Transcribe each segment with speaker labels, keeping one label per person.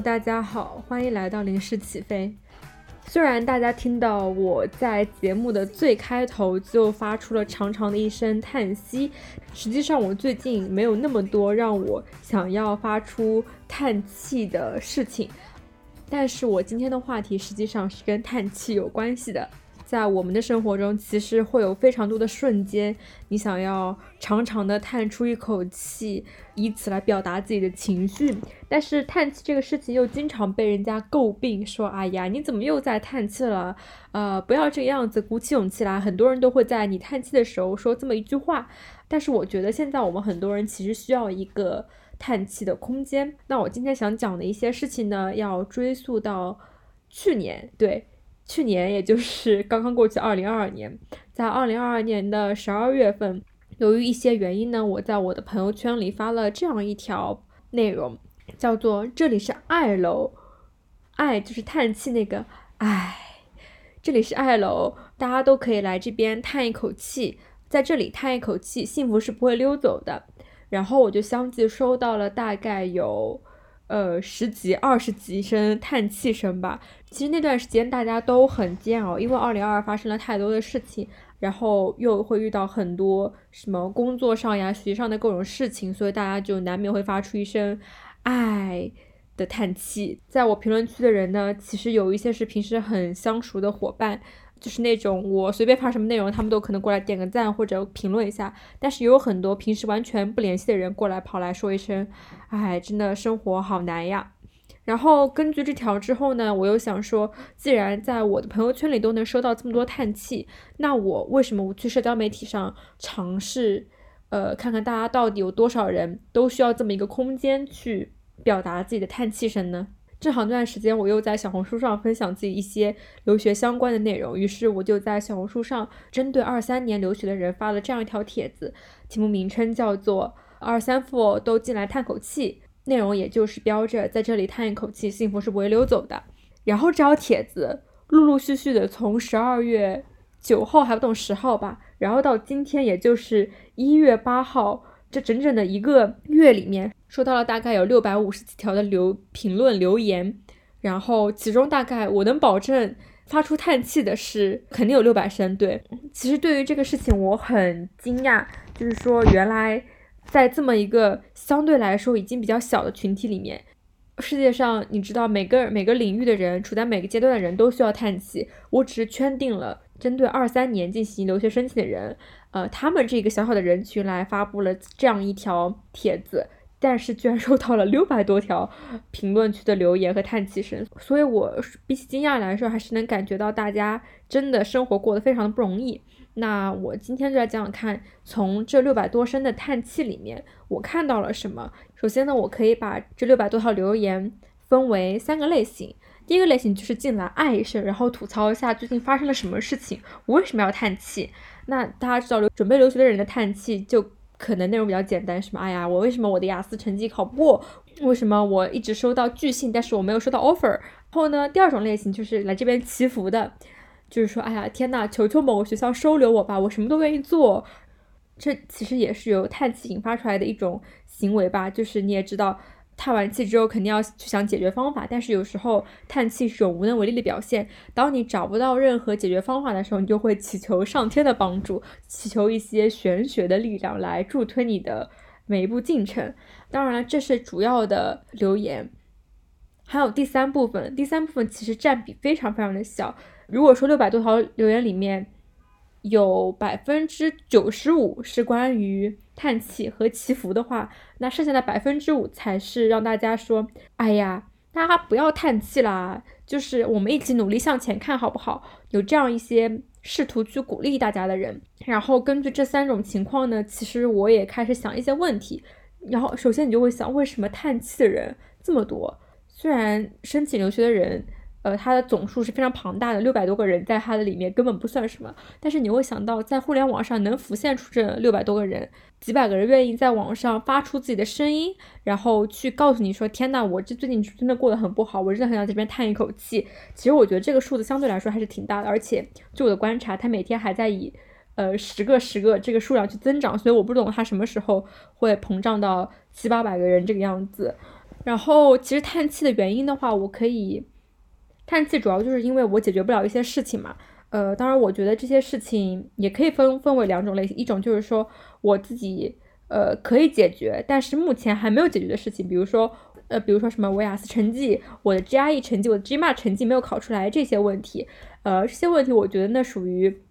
Speaker 1: 大家好，欢迎来到临时起飞。虽然大家听到我在节目的最开头就发出了长长的一声叹息，实际上我最近没有那么多让我想要发出叹气的事情。但是我今天的话题实际上是跟叹气有关系的。在我们的生活中，其实会有非常多的瞬间，你想要长长的叹出一口气，以此来表达自己的情绪。但是叹气这个事情又经常被人家诟病，说：“哎呀，你怎么又在叹气了？呃，不要这个样子，鼓起勇气来。”很多人都会在你叹气的时候说这么一句话。但是我觉得现在我们很多人其实需要一个叹气的空间。那我今天想讲的一些事情呢，要追溯到去年，对。去年，也就是刚刚过去二零二二年，在二零二二年的十二月份，由于一些原因呢，我在我的朋友圈里发了这样一条内容，叫做“这里是爱楼”，爱就是叹气那个唉，这里是爱楼，大家都可以来这边叹一口气，在这里叹一口气，幸福是不会溜走的。然后我就相继收到了大概有。呃，十几、二十几声叹气声吧。其实那段时间大家都很煎熬，因为二零二二发生了太多的事情，然后又会遇到很多什么工作上呀、学习上的各种事情，所以大家就难免会发出一声“唉”的叹气。在我评论区的人呢，其实有一些是平时很相熟的伙伴。就是那种我随便发什么内容，他们都可能过来点个赞或者评论一下。但是也有很多平时完全不联系的人过来跑来说一声，哎，真的生活好难呀。然后根据这条之后呢，我又想说，既然在我的朋友圈里都能收到这么多叹气，那我为什么不去社交媒体上尝试，呃，看看大家到底有多少人都需要这么一个空间去表达自己的叹气声呢？正好那段时间，我又在小红书上分享自己一些留学相关的内容，于是我就在小红书上针对二三年留学的人发了这样一条帖子，题目名称叫做“二三副都进来叹口气”，内容也就是标着在这里叹一口气，幸福是不会溜走的。然后这条帖子陆陆续续的从十二月九号还不懂十号吧，然后到今天也就是一月八号。这整整的一个月里面，收到了大概有六百五十几条的留评论留言，然后其中大概我能保证发出叹气的是肯定有六百声。对，其实对于这个事情我很惊讶，就是说原来在这么一个相对来说已经比较小的群体里面，世界上你知道每个每个领域的人处在每个阶段的人都需要叹气，我只是圈定了针对二三年进行留学申请的人。呃，他们这个小小的人群来发布了这样一条帖子，但是居然收到了六百多条评论区的留言和叹气声，所以我比起惊讶来说，还是能感觉到大家真的生活过得非常的不容易。那我今天就来讲讲看，从这六百多声的叹气里面，我看到了什么。首先呢，我可以把这六百多条留言分为三个类型。第一个类型就是进来爱一声，然后吐槽一下最近发生了什么事情，我为什么要叹气？那大家知道留准备留学的人的叹气，就可能内容比较简单，什么哎呀，我为什么我的雅思成绩考不过？为什么我一直收到拒信，但是我没有收到 offer？然后呢，第二种类型就是来这边祈福的，就是说，哎呀，天呐，求求某个学校收留我吧，我什么都愿意做。这其实也是由叹气引发出来的一种行为吧，就是你也知道。叹完气之后，肯定要去想解决方法，但是有时候叹气是一种无能为力的表现。当你找不到任何解决方法的时候，你就会祈求上天的帮助，祈求一些玄学的力量来助推你的每一步进程。当然了，这是主要的留言，还有第三部分，第三部分其实占比非常非常的小。如果说六百多条留言里面，有百分之九十五是关于叹气和祈福的话，那剩下的百分之五才是让大家说：“哎呀，大家不要叹气啦，就是我们一起努力向前看，好不好？”有这样一些试图去鼓励大家的人。然后根据这三种情况呢，其实我也开始想一些问题。然后首先你就会想，为什么叹气的人这么多？虽然申请留学的人。呃，它的总数是非常庞大的，六百多个人在它的里面根本不算什么。但是你会想到，在互联网上能浮现出这六百多个人，几百个人愿意在网上发出自己的声音，然后去告诉你说：“天呐，我这最近真的过得很不好，我真的很想这边叹一口气。”其实我觉得这个数字相对来说还是挺大的，而且就我的观察，它每天还在以呃十个十个这个数量去增长，所以我不懂它什么时候会膨胀到七八百个人这个样子。然后其实叹气的原因的话，我可以叹气，主要就是因为我解决不了一些事情嘛。呃，当然我觉得这些事情也可以分分为两种类型，一种就是说我自己呃可以解决，但是目前还没有解决的事情，比如说呃比如说什么我雅思成绩、我的 GRE 成绩、我的 GMAT 成绩没有考出来这些问题，呃这些问题我觉得那属于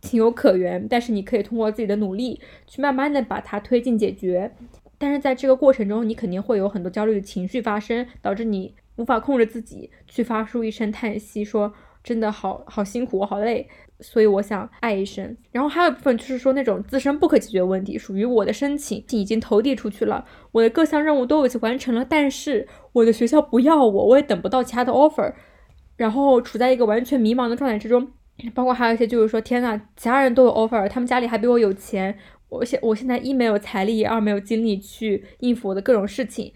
Speaker 1: 情有可原，但是你可以通过自己的努力去慢慢的把它推进解决。但是在这个过程中，你肯定会有很多焦虑的情绪发生，导致你无法控制自己，去发出一声叹息，说真的好好辛苦，我好累，所以我想爱一声。然后还有一部分就是说那种自身不可解决问题，属于我的申请已经投递出去了，我的各项任务都已经完成了，但是我的学校不要我，我也等不到其他的 offer，然后处在一个完全迷茫的状态之中。包括还有一些就是说，天呐，其他人都有 offer，他们家里还比我有钱。我现我现在一没有财力，二没有精力去应付我的各种事情，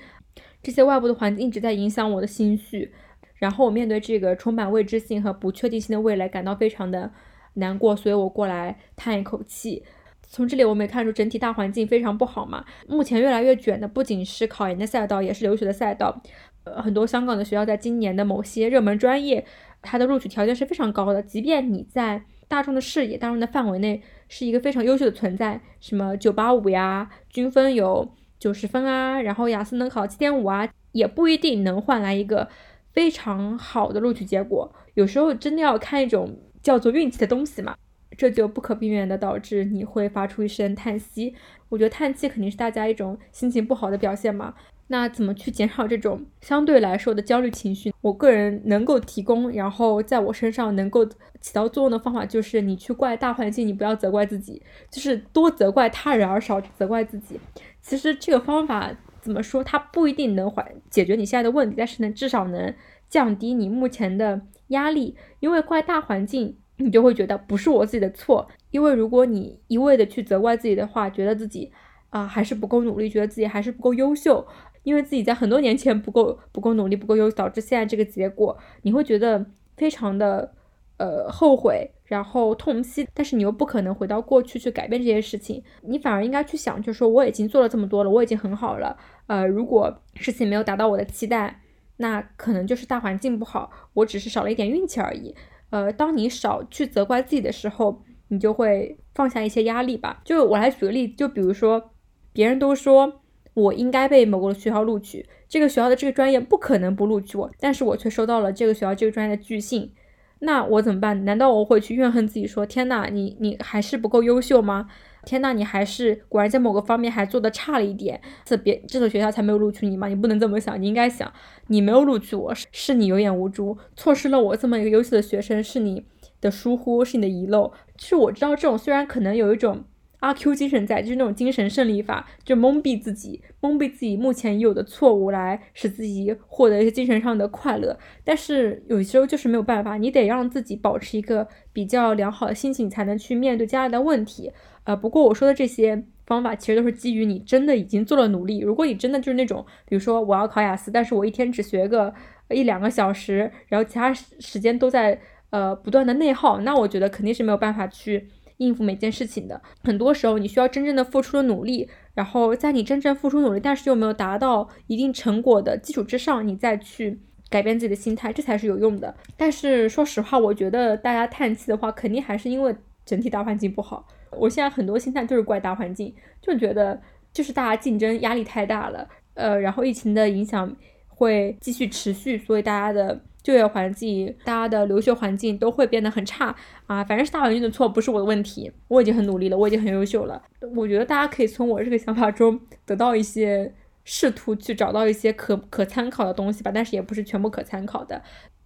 Speaker 1: 这些外部的环境一直在影响我的心绪，然后我面对这个充满未知性和不确定性的未来感到非常的难过，所以我过来叹一口气。从这里我们也看出整体大环境非常不好嘛，目前越来越卷的不仅是考研的赛道，也是留学的赛道。呃，很多香港的学校在今年的某些热门专业，它的录取条件是非常高的，即便你在大众的视野、大众的范围内。是一个非常优秀的存在，什么九八五呀，均分有九十分啊，然后雅思能考七点五啊，也不一定能换来一个非常好的录取结果。有时候真的要看一种叫做运气的东西嘛，这就不可避免的导致你会发出一声叹息。我觉得叹气肯定是大家一种心情不好的表现嘛。那怎么去减少这种相对来说的焦虑情绪？我个人能够提供，然后在我身上能够起到作用的方法，就是你去怪大环境，你不要责怪自己，就是多责怪他人而少责怪自己。其实这个方法怎么说，它不一定能缓解决你现在的问题，但是呢，至少能降低你目前的压力。因为怪大环境，你就会觉得不是我自己的错。因为如果你一味的去责怪自己的话，觉得自己啊还是不够努力，觉得自己还是不够优秀。因为自己在很多年前不够不够努力不够优秀，导致现在这个结果，你会觉得非常的呃后悔，然后痛惜。但是你又不可能回到过去去改变这些事情，你反而应该去想，就是说我已经做了这么多了，我已经很好了。呃，如果事情没有达到我的期待，那可能就是大环境不好，我只是少了一点运气而已。呃，当你少去责怪自己的时候，你就会放下一些压力吧。就我来举个例子，就比如说别人都说。我应该被某个学校录取，这个学校的这个专业不可能不录取我，但是我却收到了这个学校这个专业的拒信，那我怎么办？难道我会去怨恨自己，说天呐，你你还是不够优秀吗？天呐，你还是果然在某个方面还做的差了一点，这别这所学校才没有录取你吗？你不能这么想，你应该想，你没有录取我，是你有眼无珠，错失了我这么一个优秀的学生，是你的疏忽，是你的遗漏。其实我知道这种虽然可能有一种。阿 Q 精神在，就是那种精神胜利法，就蒙蔽自己，蒙蔽自己目前已有的错误，来使自己获得一些精神上的快乐。但是有时候就是没有办法，你得让自己保持一个比较良好的心情，才能去面对接下来的问题。呃，不过我说的这些方法，其实都是基于你真的已经做了努力。如果你真的就是那种，比如说我要考雅思，但是我一天只学个一两个小时，然后其他时间都在呃不断的内耗，那我觉得肯定是没有办法去。应付每件事情的，很多时候你需要真正的付出的努力，然后在你真正付出努力，但是又没有达到一定成果的基础之上，你再去改变自己的心态，这才是有用的。但是说实话，我觉得大家叹气的话，肯定还是因为整体大环境不好。我现在很多心态就是怪大环境，就觉得就是大家竞争压力太大了，呃，然后疫情的影响会继续持续，所以大家的。就业环境，大家的留学环境都会变得很差啊！反正是大环境的错，不是我的问题。我已经很努力了，我已经很优秀了。我觉得大家可以从我这个想法中得到一些，试图去找到一些可可参考的东西吧。但是也不是全部可参考的。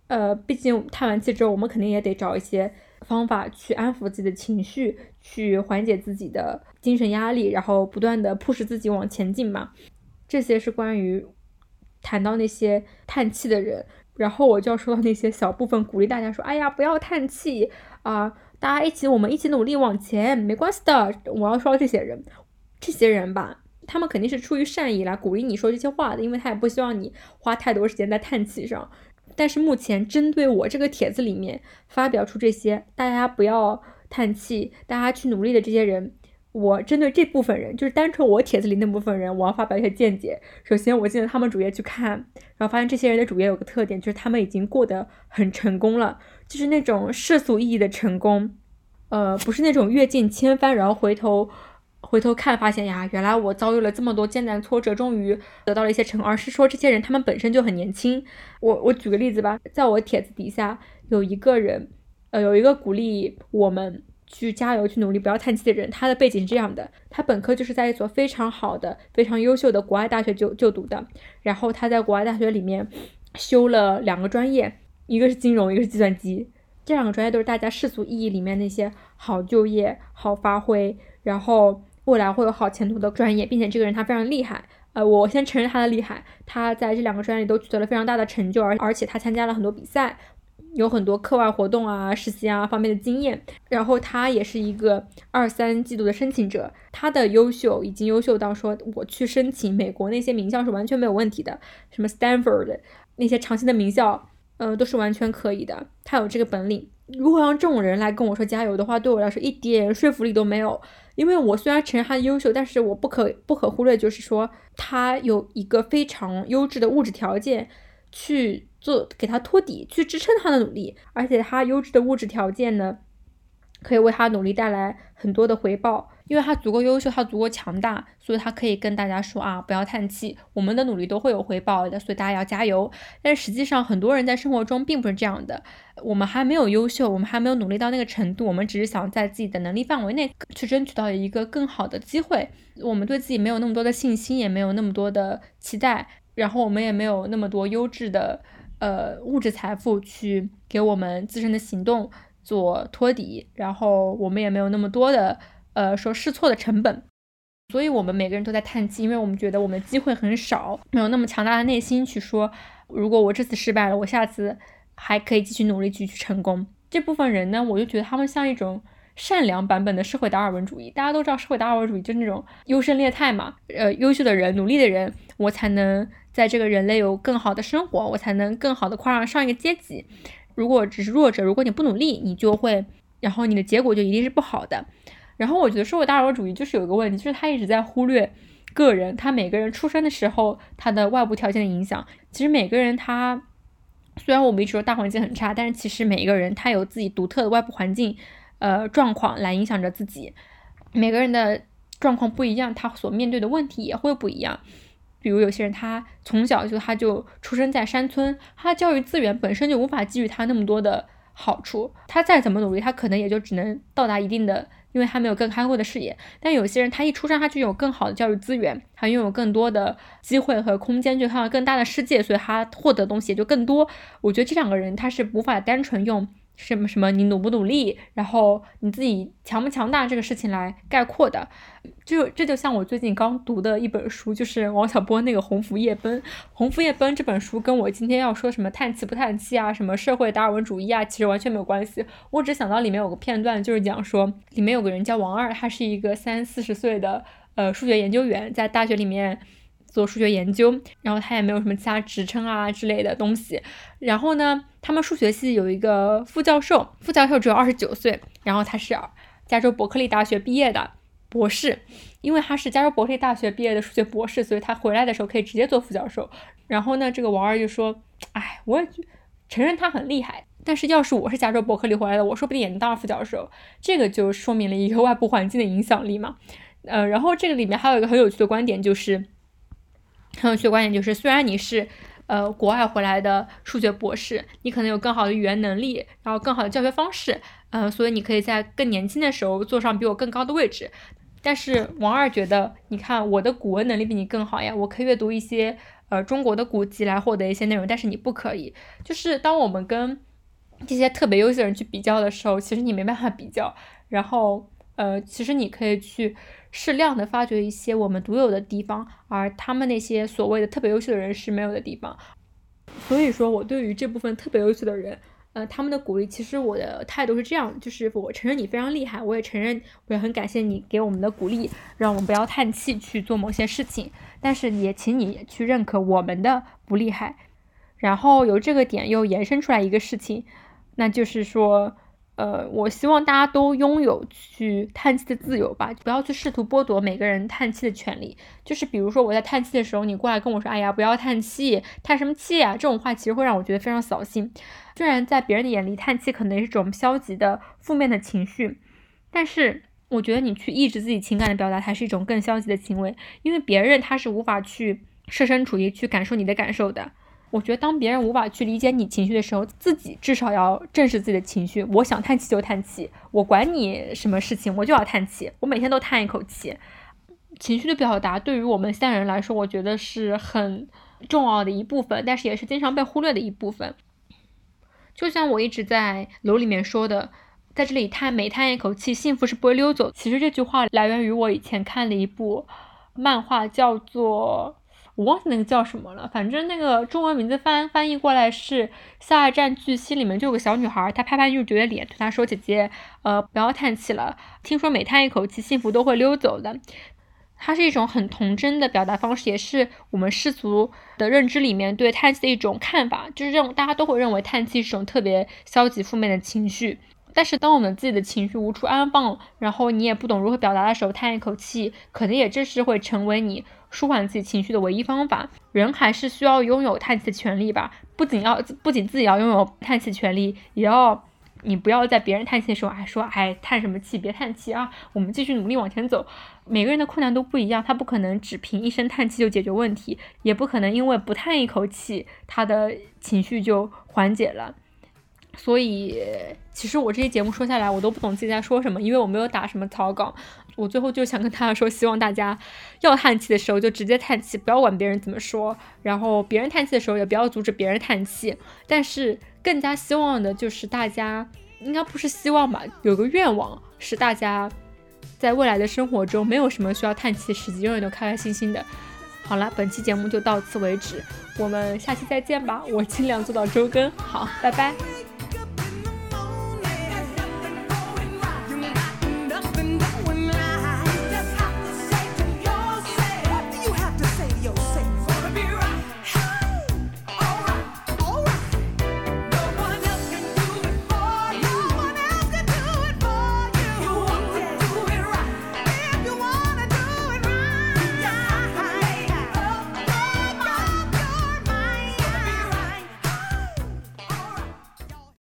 Speaker 1: 呃，毕竟叹完气之后，我们肯定也得找一些方法去安抚自己的情绪，去缓解自己的精神压力，然后不断的迫使自己往前进嘛。这些是关于谈到那些叹气的人。然后我就要说到那些小部分鼓励大家说，哎呀，不要叹气啊，大家一起，我们一起努力往前，没关系的。我要说到这些人，这些人吧，他们肯定是出于善意来鼓励你说这些话的，因为他也不希望你花太多时间在叹气上。但是目前针对我这个帖子里面发表出这些，大家不要叹气，大家去努力的这些人。我针对这部分人，就是单纯我帖子里那部分人，我要发表一些见解。首先，我进了他们主页去看，然后发现这些人的主页有个特点，就是他们已经过得很成功了，就是那种世俗意义的成功，呃，不是那种阅尽千帆，然后回头回头看发现呀，原来我遭遇了这么多艰难挫折，终于得到了一些成，而是说这些人他们本身就很年轻。我我举个例子吧，在我帖子底下有一个人，呃，有一个鼓励我们。去加油，去努力，不要叹气的人，他的背景是这样的：他本科就是在一所非常好的、非常优秀的国外大学就就读的，然后他在国外大学里面修了两个专业，一个是金融，一个是计算机。这两个专业都是大家世俗意义里面那些好就业、好发挥，然后未来会有好前途的专业，并且这个人他非常厉害。呃，我先承认他的厉害，他在这两个专业里都取得了非常大的成就，而而且他参加了很多比赛。有很多课外活动啊、实习啊方面的经验，然后他也是一个二三季度的申请者，他的优秀已经优秀到说我去申请美国那些名校是完全没有问题的，什么 Stanford 那些长期的名校，呃，都是完全可以的。他有这个本领。如果让这种人来跟我说加油的话，对我来说一点说服力都没有，因为我虽然承认他的优秀，但是我不可不可忽略就是说他有一个非常优质的物质条件去。做给他托底，去支撑他的努力，而且他优质的物质条件呢，可以为他努力带来很多的回报，因为他足够优秀，他足够强大，所以他可以跟大家说啊，不要叹气，我们的努力都会有回报的，所以大家要加油。但实际上，很多人在生活中并不是这样的，我们还没有优秀，我们还没有努力到那个程度，我们只是想在自己的能力范围内去争取到一个更好的机会，我们对自己没有那么多的信心，也没有那么多的期待，然后我们也没有那么多优质的。呃，物质财富去给我们自身的行动做托底，然后我们也没有那么多的呃说试错的成本，所以我们每个人都在叹气，因为我们觉得我们机会很少，没有那么强大的内心去说，如果我这次失败了，我下次还可以继续努力继续成功。这部分人呢，我就觉得他们像一种善良版本的社会达尔文主义。大家都知道社会达尔文主义就是那种优胜劣汰嘛，呃，优秀的人、努力的人，我才能。在这个人类有更好的生活，我才能更好的跨上上一个阶级。如果只是弱者，如果你不努力，你就会，然后你的结果就一定是不好的。然后我觉得社会达尔文主义就是有一个问题，就是他一直在忽略个人，他每个人出生的时候他的外部条件的影响。其实每个人他虽然我们一直说大环境很差，但是其实每一个人他有自己独特的外部环境，呃状况来影响着自己。每个人的状况不一样，他所面对的问题也会不一样。比如有些人，他从小就他就出生在山村，他的教育资源本身就无法给予他那么多的好处，他再怎么努力，他可能也就只能到达一定的，因为他没有更开阔的视野。但有些人，他一出生他就有更好的教育资源，他拥有更多的机会和空间去看到更大的世界，所以他获得的东西也就更多。我觉得这两个人他是无法单纯用。什么什么？你努不努力，然后你自己强不强大这个事情来概括的，就这就像我最近刚读的一本书，就是王小波那个《鸿福夜奔》。《鸿福夜奔》这本书跟我今天要说什么叹气不叹气啊，什么社会达尔文主义啊，其实完全没有关系。我只想到里面有个片段，就是讲说里面有个人叫王二，他是一个三四十岁的呃数学研究员，在大学里面。做数学研究，然后他也没有什么其他职称啊之类的东西。然后呢，他们数学系有一个副教授，副教授只有二十九岁，然后他是加州伯克利大学毕业的博士。因为他是加州伯克利大学毕业的数学博士，所以他回来的时候可以直接做副教授。然后呢，这个王二就说：“哎，我也承认他很厉害，但是要是我是加州伯克利回来的，我说不定也能当上副教授。”这个就说明了一个外部环境的影响力嘛。呃，然后这个里面还有一个很有趣的观点就是。很有趣的观点就是，虽然你是呃国外回来的数学博士，你可能有更好的语言能力，然后更好的教学方式，呃，所以你可以在更年轻的时候坐上比我更高的位置。但是王二觉得，你看我的古文能力比你更好呀，我可以阅读一些呃中国的古籍来获得一些内容，但是你不可以。就是当我们跟这些特别优秀的人去比较的时候，其实你没办法比较。然后呃，其实你可以去。适量的发掘一些我们独有的地方，而他们那些所谓的特别优秀的人是没有的地方。所以说我对于这部分特别优秀的人，呃，他们的鼓励，其实我的态度是这样，就是我承认你非常厉害，我也承认，我也很感谢你给我们的鼓励，让我们不要叹气去做某些事情。但是也请你去认可我们的不厉害。然后由这个点又延伸出来一个事情，那就是说。呃，我希望大家都拥有去叹气的自由吧，不要去试图剥夺每个人叹气的权利。就是比如说我在叹气的时候，你过来跟我说，哎呀，不要叹气，叹什么气啊？这种话其实会让我觉得非常扫兴。虽然在别人的眼里，叹气可能是一种消极的、负面的情绪，但是我觉得你去抑制自己情感的表达，才是一种更消极的行为，因为别人他是无法去设身处地去感受你的感受的。我觉得，当别人无法去理解你情绪的时候，自己至少要正视自己的情绪。我想叹气就叹气，我管你什么事情，我就要叹气。我每天都叹一口气。情绪的表达对于我们现代人来说，我觉得是很重要的一部分，但是也是经常被忽略的一部分。就像我一直在楼里面说的，在这里叹每叹一口气，幸福是不会溜走。其实这句话来源于我以前看的一部漫画，叫做。我忘记那个叫什么了，反正那个中文名字翻翻译过来是《下一站巨蜥》，里面就有个小女孩，她拍拍女主角的脸，对她说：“姐姐，呃，不要叹气了，听说每叹一口气，幸福都会溜走的。”它是一种很童真的表达方式，也是我们世俗的认知里面对叹气的一种看法，就是这种大家都会认为叹气是种特别消极负面的情绪。但是当我们自己的情绪无处安放，然后你也不懂如何表达的时候，叹一口气，可能也正是会成为你。舒缓自己情绪的唯一方法，人还是需要拥有叹气的权利吧。不仅要，不仅自己要拥有叹气权利，也要你不要在别人叹气的时候还说，哎，叹什么气，别叹气啊，我们继续努力往前走。每个人的困难都不一样，他不可能只凭一声叹气就解决问题，也不可能因为不叹一口气，他的情绪就缓解了。所以，其实我这些节目说下来，我都不懂自己在说什么，因为我没有打什么草稿。我最后就想跟大家说，希望大家要叹气的时候就直接叹气，不要管别人怎么说。然后别人叹气的时候也不要阻止别人叹气。但是更加希望的就是大家，应该不是希望吧，有个愿望是大家在未来的生活中没有什么需要叹气的时机，永远都开开心心的。好了，本期节目就到此为止，我们下期再见吧。我尽量做到周更，好，拜拜。